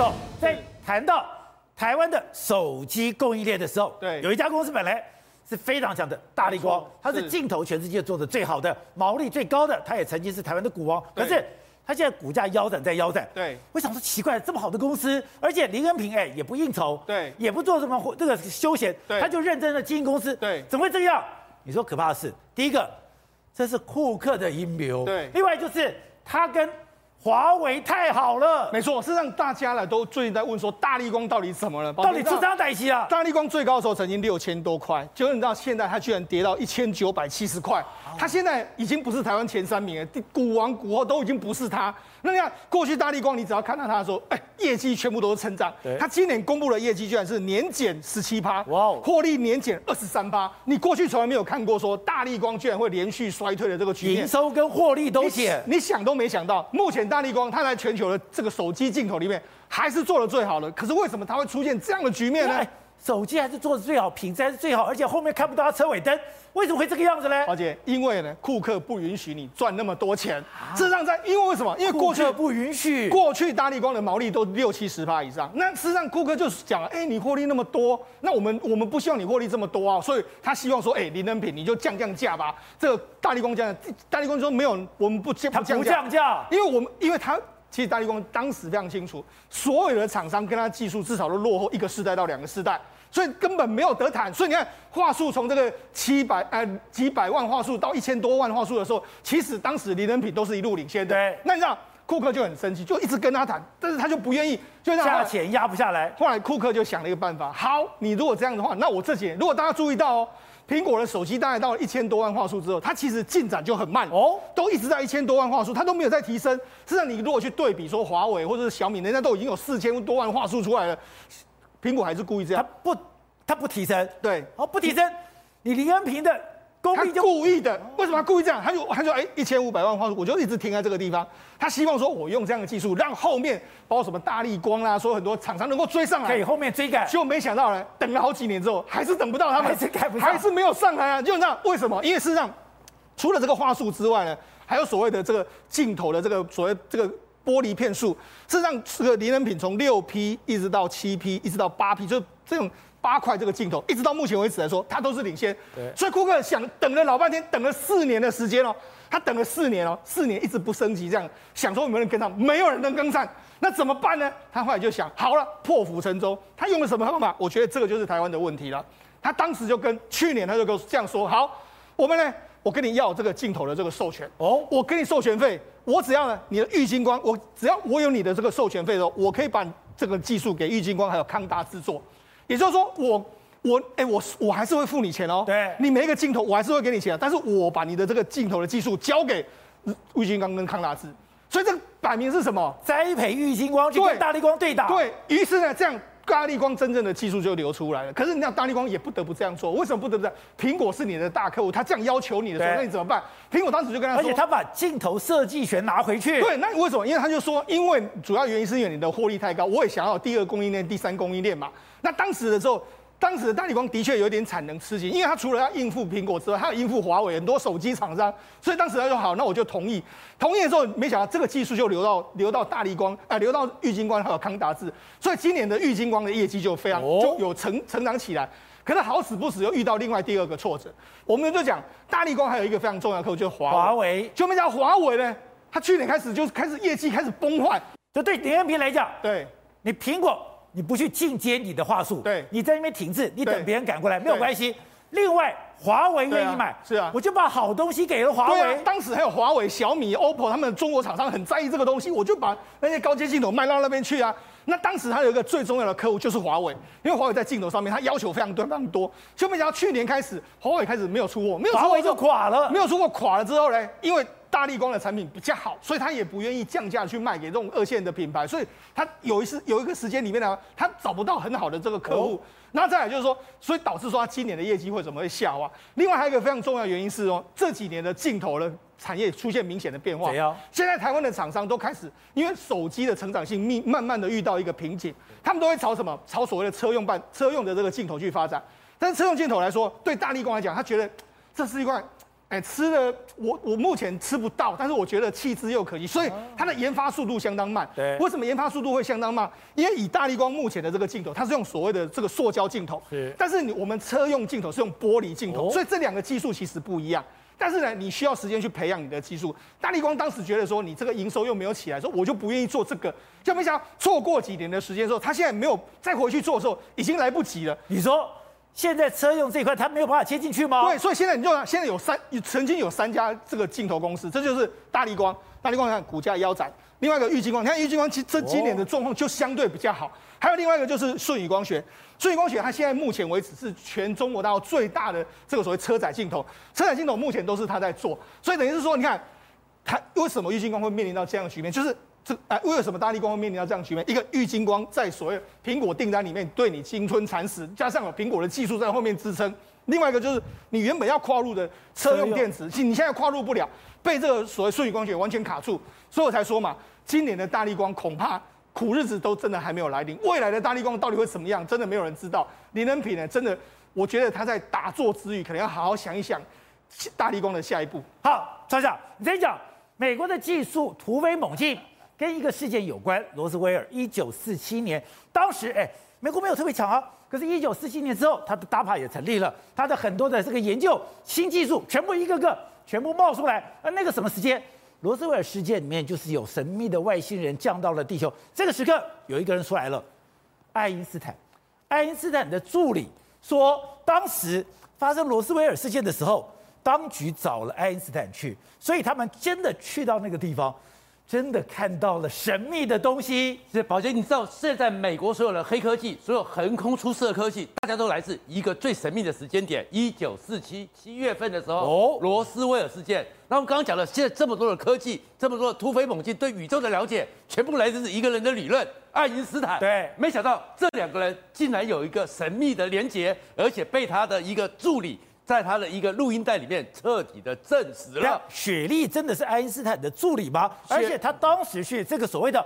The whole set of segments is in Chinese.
走，在谈到台湾的手机供应链的时候，对，有一家公司本来是非常强的，大力光，它是镜头全世界做的最好的，毛利最高的，它也曾经是台湾的股王，可是他现在股价腰斩在腰斩。对，我想说奇怪？这么好的公司，而且林恩平哎也不应酬，对，也不做什么这个休闲，他就认真的经营公司，对，怎么会这样？你说可怕的是，第一个，这是库克的阴谋，对，另外就是他跟。华为太好了，没错，是让大家呢都最近在问说，大力光到底怎么了？到底出啥代机啊？大力光最高的时候曾经六千多块，结果你知道现在它居然跌到一千九百七十块，它现在已经不是台湾前三名了，股王股后都已经不是他。那你看过去大力光，你只要看到他的时候，哎，业绩全部都是成长。他今年公布的业绩居然是年减十七趴，哇哦，获利年减二十三趴。你过去从来没有看过说大力光居然会连续衰退的这个局面，营收跟获利都减，你想都没想到。目前大力光它在全球的这个手机镜头里面还是做的最好的，可是为什么它会出现这样的局面呢？手机还是做的最好，品质还是最好，而且后面看不到它车尾灯，为什么会这个样子呢？而且因为呢，库克不允许你赚那么多钱。事实上，在因为为什么？因为过去不允许，过去大力光的毛利都六七十趴以上。那事实上，库克就是讲了，哎，你获利那么多，那我们我们不希望你获利这么多啊，所以他希望说，哎，林能品你就降降价吧。这个大力光讲，大力光说没有，我们不降，不降价，因为我们因为他。其实大力光当时非常清楚，所有的厂商跟他技术至少都落后一个世代到两个世代，所以根本没有得谈。所以你看，话术从这个七百呃几百万话术到一千多万话术的时候，其实当时林恩平都是一路领先的。对，那你知道库克就很生气，就一直跟他谈，但是他就不愿意，就让价钱压不下来。后来库克就想了一个办法，好，你如果这样的话，那我这几年如果大家注意到哦。苹果的手机大概到了一千多万画素之后，它其实进展就很慢哦，都一直在一千多万画素，它都没有在提升。实际上，你如果去对比说华为或者是小米，人家都已经有四千多万画素出来了，苹果还是故意这样，他不，他不提升，对，哦，不提升，你林恩平的。功力就故意的，为什么他故意这样？他就他就哎，一千五百万话术，我就一直停在这个地方。他希望说，我用这样的技术，让后面包括什么大力光啦，说很多厂商能够追上来，可以后面追赶。结果没想到呢，等了好几年之后，还是等不到他们，还是赶不上，还是没有上来啊！就那为什么？因为事实上，除了这个话术之外呢，还有所谓的这个镜头的这个所谓这个玻璃片数。事实上，这个林人品从六 P 一直到七 P，一直到八 P，就这种。八块这个镜头，一直到目前为止来说，它都是领先。对，所以库克想等了老半天，等了四年的时间哦，他等了四年哦，四年一直不升级，这样想说有没有人跟上，没有人能跟上，那怎么办呢？他后来就想，好了，破釜沉舟，他用了什么方法？我觉得这个就是台湾的问题了。他当时就跟去年他就跟这样说，好，我们呢，我跟你要这个镜头的这个授权哦，我给你授权费，我只要呢你的玉金光，我只要我有你的这个授权费的时候，我可以把这个技术给玉金光还有康达制作。也就是说我，我我哎，我我还是会付你钱哦。对，你每一个镜头，我还是会给你钱，但是我把你的这个镜头的技术交给玉金光跟康达制，所以这个摆明是什么？栽培玉金光就跟大力光对打。对于是呢，这样大力光真正的技术就流出来了。可是你看大力光也不得不这样做，为什么不得不这样？苹果是你的大客户，他这样要求你的时候，那你怎么办？苹果当时就跟他说，而且他把镜头设计权拿回去。对，那为什么？因为他就说，因为主要原因是因为你的获利太高，我也想要第二供应链、第三供应链嘛。那当时的时候，当时的大立光的确有点产能吃紧，因为它除了要应付苹果之外，还要应付华为很多手机厂商，所以当时他说好，那我就同意。同意的时候，没想到这个技术就流到流到大力光，啊、呃，流到玉晶光还有康达智，所以今年的玉晶光的业绩就非常就有成成长起来。可是好死不死又遇到另外第二个挫折，我们就讲大力光还有一个非常重要的客户就是华华为，就没想到华为呢，它去年开始就开始业绩开始崩坏，就对林恩平来讲，对你苹果。你不去进阶你的话术，对，你在那边停滞，你等别人赶过来没有关系。另外，华为愿意买，是啊，我就把好东西给了华为。当时还有华为、小米、OPPO，他们中国厂商很在意这个东西，我就把那些高阶镜头卖到那边去啊。那当时他有一个最重要的客户就是华为，因为华为在镜头上面他要求非常多非常多。就没想到去年开始，华为开始没有出货，没有出货华为就垮了，没有出货垮了之后呢，因为。大立光的产品比较好，所以他也不愿意降价去卖给这种二线的品牌，所以他有一次有一个时间里面呢，他找不到很好的这个客户。那再来就是说，所以导致说他今年的业绩会怎么会下滑？另外还有一个非常重要的原因是哦，这几年的镜头的产业出现明显的变化。现在台湾的厂商都开始因为手机的成长性密慢慢的遇到一个瓶颈，他们都会朝什么？朝所谓的车用半车用的这个镜头去发展。但是车用镜头来说，对大力光来讲，他觉得这是一块。哎，吃的我我目前吃不到，但是我觉得弃之又可惜，所以它的研发速度相当慢。对，为什么研发速度会相当慢？因为以大力光目前的这个镜头，它是用所谓的这个塑胶镜头，是，但是你我们车用镜头是用玻璃镜头，哦、所以这两个技术其实不一样。但是呢，你需要时间去培养你的技术。大力光当时觉得说，你这个营收又没有起来，说我就不愿意做这个。就没想到错过几年的时间之后，他现在没有再回去做的时候，已经来不及了。你说？现在车用这一块，它没有办法切进去吗？对，所以现在你就现在有三，曾经有三家这个镜头公司，这就是大力光。大力光你看股价腰斩，另外一个玉晶光，你看玉晶光其实这今年的状况就相对比较好。还有另外一个就是顺宇光学，顺宇光学它现在目前为止是全中国大陆最大的这个所谓车载镜头，车载镜头目前都是它在做，所以等于是说，你看它为什么玉晶光会面临到这样的局面，就是。这哎，为什么大力光会面临到这样局面？一个玉金光在所谓苹果订单里面对你青春蚕食，加上有苹果的技术在后面支撑。另外一个就是你原本要跨入的车用电池，你现在跨入不了，被这个所谓舜宇光学完全卡住。所以我才说嘛，今年的大力光恐怕苦日子都真的还没有来临。未来的大力光到底会怎么样？真的没有人知道。林恩平呢？真的，我觉得他在打坐之余，可能要好好想一想大力光的下一步。好，赵小，你再讲，美国的技术突飞猛进。跟一个事件有关，罗斯威尔，一九四七年，当时哎，美国没有特别强啊，可是，一九四七年之后，他的 DAPA 也成立了，他的很多的这个研究新技术，全部一个个全部冒出来。而那个什么时间，罗斯威尔事件里面就是有神秘的外星人降到了地球，这个时刻有一个人出来了，爱因斯坦，爱因斯坦的助理说，当时发生罗斯威尔事件的时候，当局找了爱因斯坦去，所以他们真的去到那个地方。真的看到了神秘的东西。是宝杰，你知道现在美国所有的黑科技，所有横空出世的科技，大家都来自一个最神秘的时间点，一九四七七月份的时候，哦，罗斯威尔事件。那我们刚刚讲了，现在这么多的科技，这么多的突飞猛进，对宇宙的了解，全部来自一个人的理论——爱因斯坦。对，没想到这两个人竟然有一个神秘的连结，而且被他的一个助理。在他的一个录音带里面彻底的证实了，雪莉真的是爱因斯坦的助理吗？而且他当时去这个所谓的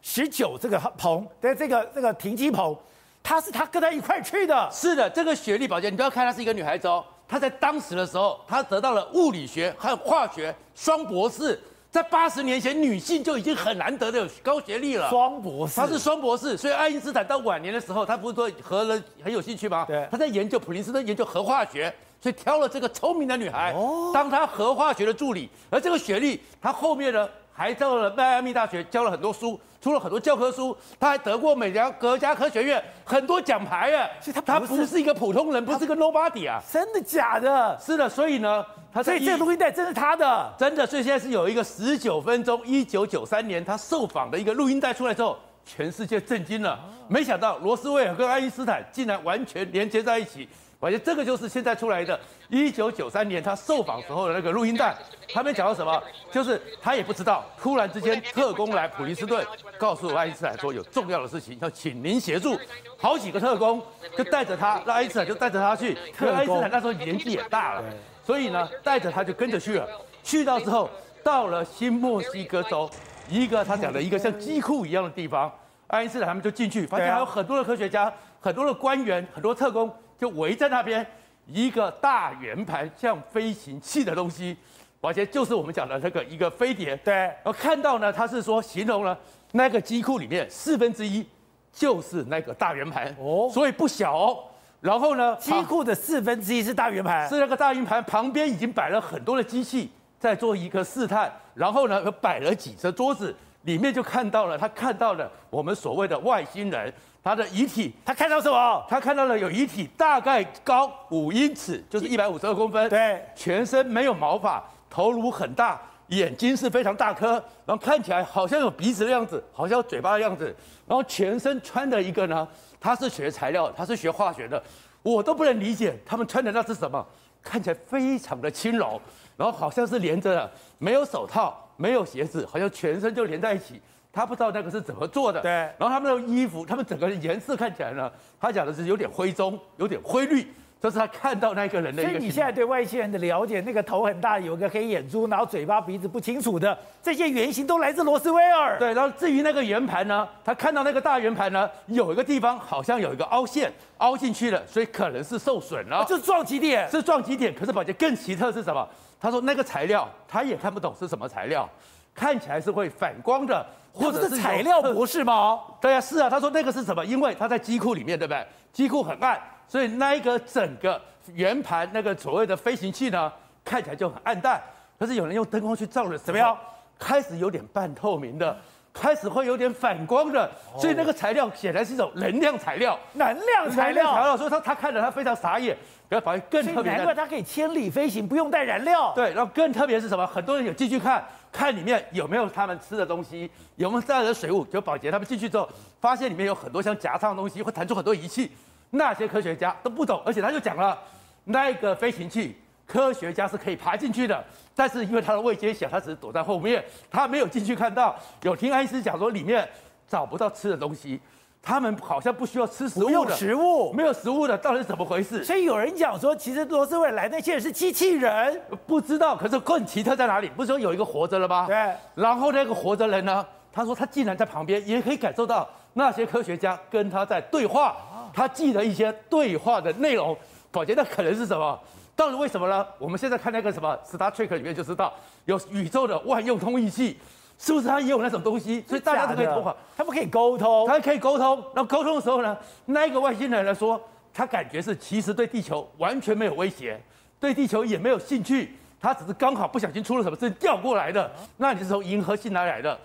十九这个棚的这个这个停机棚，他是他跟他一块去的。是的，这个雪莉宝杰，你不要看她是一个女孩子哦，她在当时的时候，她得到了物理学和化学双博士。在八十年前，女性就已经很难得的有高学历了。双博士，她是双博士，所以爱因斯坦到晚年的时候，他不是说核人很有兴趣吗？对，他在研究普林斯顿研究核化学。所以挑了这个聪明的女孩，当她核化学的助理。而这个雪莉，她后面呢还到了迈阿密大学教了很多书，出了很多教科书。她还得过美国国家科学院很多奖牌啊。所以她她不是一个普通人，不是个 nobody 啊。真的假的？是的。所以呢，她所以这个录音带真是她的，真的。所以现在是有一个十九分钟，一九九三年她受访的一个录音带出来之后，全世界震惊了。没想到罗斯威尔跟爱因斯坦竟然完全连接在一起。而且这个就是现在出来的，一九九三年他受访时候的那个录音带，他们讲到什么？就是他也不知道，突然之间特工来普林斯顿，告诉爱因斯坦说有重要的事情要请您协助。好几个特工就带着他，那爱因斯坦就带着他去。可爱因斯坦那时候年纪也大了，所以呢带着他就跟着去了。去到之后，到了新墨西哥州，一个他讲的一个像机库一样的地方，爱因斯坦他们就进去，发现还有很多的科学家、很多的官员、很多特工。就围在那边，一个大圆盘像飞行器的东西，而且就是我们讲的那个一个飞碟。对，然后看到呢，他是说形容了那个机库里面四分之一就是那个大圆盘哦，所以不小哦。然后呢，机库的四分之一是大圆盘，是那个大圆盘旁边已经摆了很多的机器在做一个试探，然后呢，又摆了几只桌子，里面就看到了他看到了我们所谓的外星人。他的遗体，他看到什么？他看到了有遗体，大概高五英尺，就是一百五十二公分。对，全身没有毛发，头颅很大，眼睛是非常大颗，然后看起来好像有鼻子的样子，好像有嘴巴的样子，然后全身穿的一个呢，他是学材料，他是学化学的，我都不能理解他们穿的那是什么，看起来非常的轻柔，然后好像是连着的，没有手套，没有鞋子，好像全身就连在一起。他不知道那个是怎么做的，对。然后他们的衣服，他们整个颜色看起来呢，他讲的是有点灰棕，有点灰绿，这是他看到那个人的一个。所以你现在对外星人的了解，那个头很大，有个黑眼珠，然后嘴巴鼻子不清楚的这些原型都来自罗斯威尔。对，然后至于那个圆盘呢，他看到那个大圆盘呢，有一个地方好像有一个凹陷，凹进去了，所以可能是受损了。就是撞击点，是撞击点。可是宝杰更奇特是什么？他说那个材料他也看不懂是什么材料，看起来是会反光的，或者是材料博士吗？对啊，是啊。他说那个是什么？因为他在机库里面，对不对？机库很暗。所以那一个整个圆盘那个所谓的飞行器呢，看起来就很暗淡。可是有人用灯光去照了，怎么样？开始有点半透明的，开始会有点反光的。所以那个材料显然是一种能量材料，能量材料。材料。所以他他看着他非常傻眼。然后反而更特别，难怪他可以千里飞行，不用带燃料。对，然后更特别是什么？很多人有进去看看里面有没有他们吃的东西，有没有带的水雾。就保洁他们进去之后，发现里面有很多像夹层的东西，会弹出很多仪器。那些科学家都不懂，而且他就讲了，那个飞行器科学家是可以爬进去的，但是因为他的位阶小，他只是躲在后面，他没有进去看到。有听爱因斯讲说里面找不到吃的东西，他们好像不需要吃食物的，不用食物，没有食物的，到底是怎么回事？所以有人讲说，其实罗斯威尔来那些人是机器人，不知道。可是更奇特在哪里？不是说有一个活着了吗？对。然后那个活着人呢？他说他竟然在旁边，也可以感受到那些科学家跟他在对话。他记得一些对话的内容，宝杰那可能是什么？到底为什么呢？我们现在看那个什么《Star Trek》里面就知道，有宇宙的万用通译器，是不是他也有那种东西？所以大家都可以通话，他们可以沟通，他可以沟通。然后沟通的时候呢，那一个外星人来说，他感觉是其实对地球完全没有威胁，对地球也没有兴趣，他只是刚好不小心出了什么事掉过来的。那你是从银河系哪来的？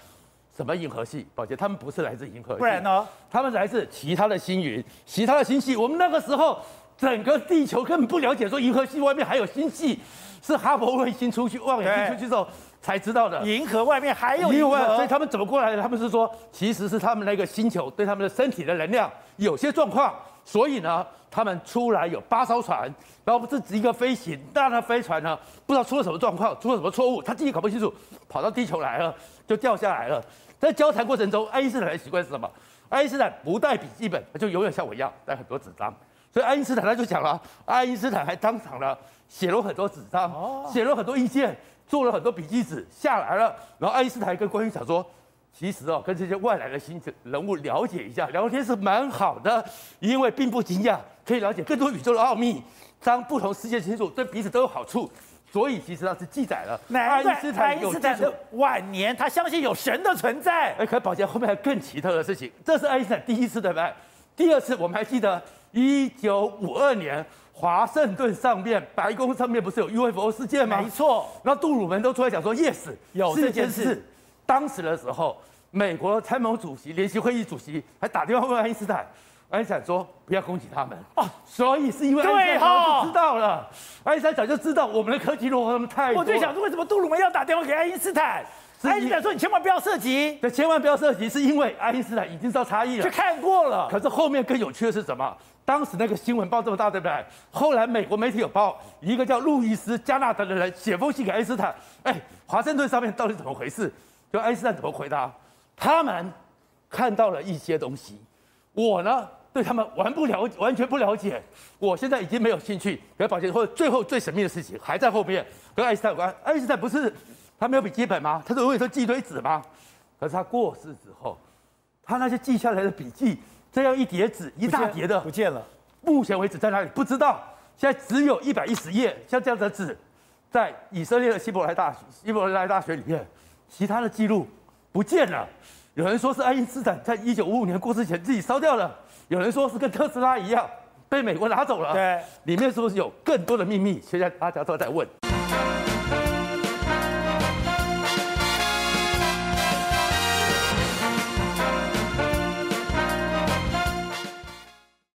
什么银河系？宝杰，他们不是来自银河系，不然呢？他们来自其他的星云、其他的星系。我们那个时候，整个地球根本不了解，说银河系外面还有星系，是哈勃卫星出去望远镜出去之后才知道的。银河外面还有银河，所以他们怎么过来的？他们是说，其实是他们那个星球对他们的身体的能量有些状况，所以呢，他们出来有八艘船，然后这是一个飞行，那那飞船呢，不知道出了什么状况，出了什么错误，他自己搞不清楚，跑到地球来了，就掉下来了。在交谈过程中，爱因斯坦的习惯是什么？爱因斯坦不带笔记本，他就永远像我一样带很多纸张。所以爱因斯坦他就讲了，爱因斯坦还当场了写了很多纸张，写了很多意见，做了很多笔记纸下来了。然后爱因斯坦跟关于讲说，其实哦，跟这些外来的星人物了解一下，聊天是蛮好的，因为并不惊讶，可以了解更多宇宙的奥秘，当不同世界清楚，对彼此都有好处。所以其实他是记载了爱因斯坦有的晚年，他相信有神的存在。哎，可宝杰后面还有更奇特的事情，这是爱因斯坦第一次对不对？第二次我们还记得，一九五二年华盛顿上面白宫上面不是有 UFO 事件吗？没错，然后杜鲁门都出来讲说，yes，有这件事。当时的时候，美国参谋主席、联席会议主席还打电话问爱因斯坦。爱因斯坦说：“不要攻击他们哦，所以是因为爱因斯坦就知道了。爱因斯坦早就知道我们的科技落后他们太多。我最想说，为什么杜鲁门要打电话给爱因斯坦？爱因斯坦说：你千万不要涉及，对，千万不要涉及，是因为爱因斯坦已经知道差异了，去看过了。可是后面更有趣的是什么？当时那个新闻报这么大，对不对？后来美国媒体有报，一个叫路易斯加纳德的人写封信给爱因斯坦，哎，华盛顿上面到底怎么回事？就爱因斯坦怎么回答？他们看到了一些东西，我呢？”对他们完不了，完全不了解。我现在已经没有兴趣。可抱歉或者最后最神秘的事情还在后面，跟爱因斯坦有关。爱因斯坦不是他没有笔记本吗？他永远都记一堆纸吗？可是他过世之后，他那些记下来的笔记，这样一叠纸，一大叠的不见了。目前为止在哪里？不知道。现在只有一百一十页，像这样的纸，在以色列的希伯来大学，希伯来大学里面，其他的记录不见了。有人说是爱因斯坦在一九五五年过世前自己烧掉了。有人说是跟特斯拉一样被美国拿走了，对，里面是不是有更多的秘密？现在大家都在问。